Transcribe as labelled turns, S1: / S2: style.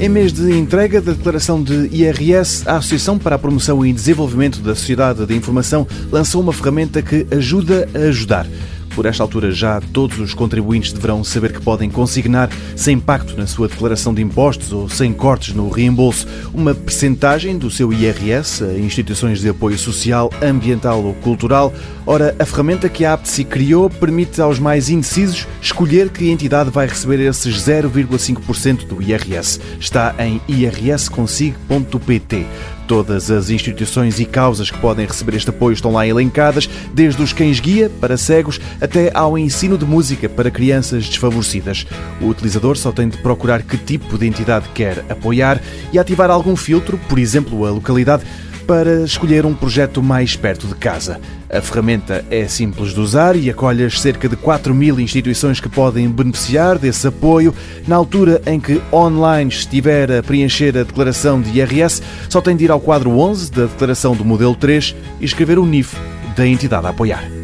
S1: Em mês de entrega da declaração de IRS, a Associação para a Promoção e Desenvolvimento da Sociedade de Informação lançou uma ferramenta que ajuda a ajudar. Por esta altura, já todos os contribuintes deverão saber que podem consignar, sem impacto na sua declaração de impostos ou sem cortes no reembolso, uma percentagem do seu IRS a instituições de apoio social, ambiental ou cultural. Ora, a ferramenta que a APTSI criou permite aos mais indecisos escolher que entidade vai receber esses 0,5% do IRS. Está em irsconsigo.pt. Todas as instituições e causas que podem receber este apoio estão lá elencadas, desde os cães-guia para cegos até ao ensino de música para crianças desfavorecidas. O utilizador só tem de procurar que tipo de entidade quer apoiar e ativar algum filtro, por exemplo, a localidade, para escolher um projeto mais perto de casa. A ferramenta é simples de usar e acolhe as cerca de 4 mil instituições que podem beneficiar desse apoio. Na altura em que online estiver a preencher a declaração de IRS, só tem de ir ao quadro 11 da declaração do modelo 3 e escrever o NIF da entidade a apoiar.